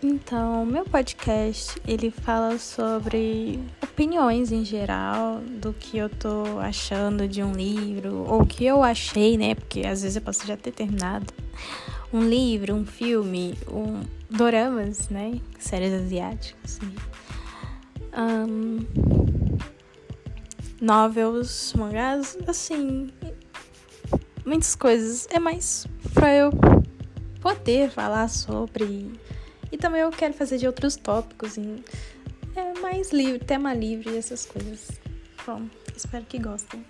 Então, meu podcast, ele fala sobre opiniões em geral do que eu tô achando de um livro, ou o que eu achei, né? Porque às vezes eu posso já ter terminado um livro, um filme, um doramas, né? Séries asiáticas. Um, novels, mangás, assim, muitas coisas. É mais pra eu poder falar sobre e também eu quero fazer de outros tópicos, em, é mais livre, tema livre essas coisas. Bom, espero que gostem.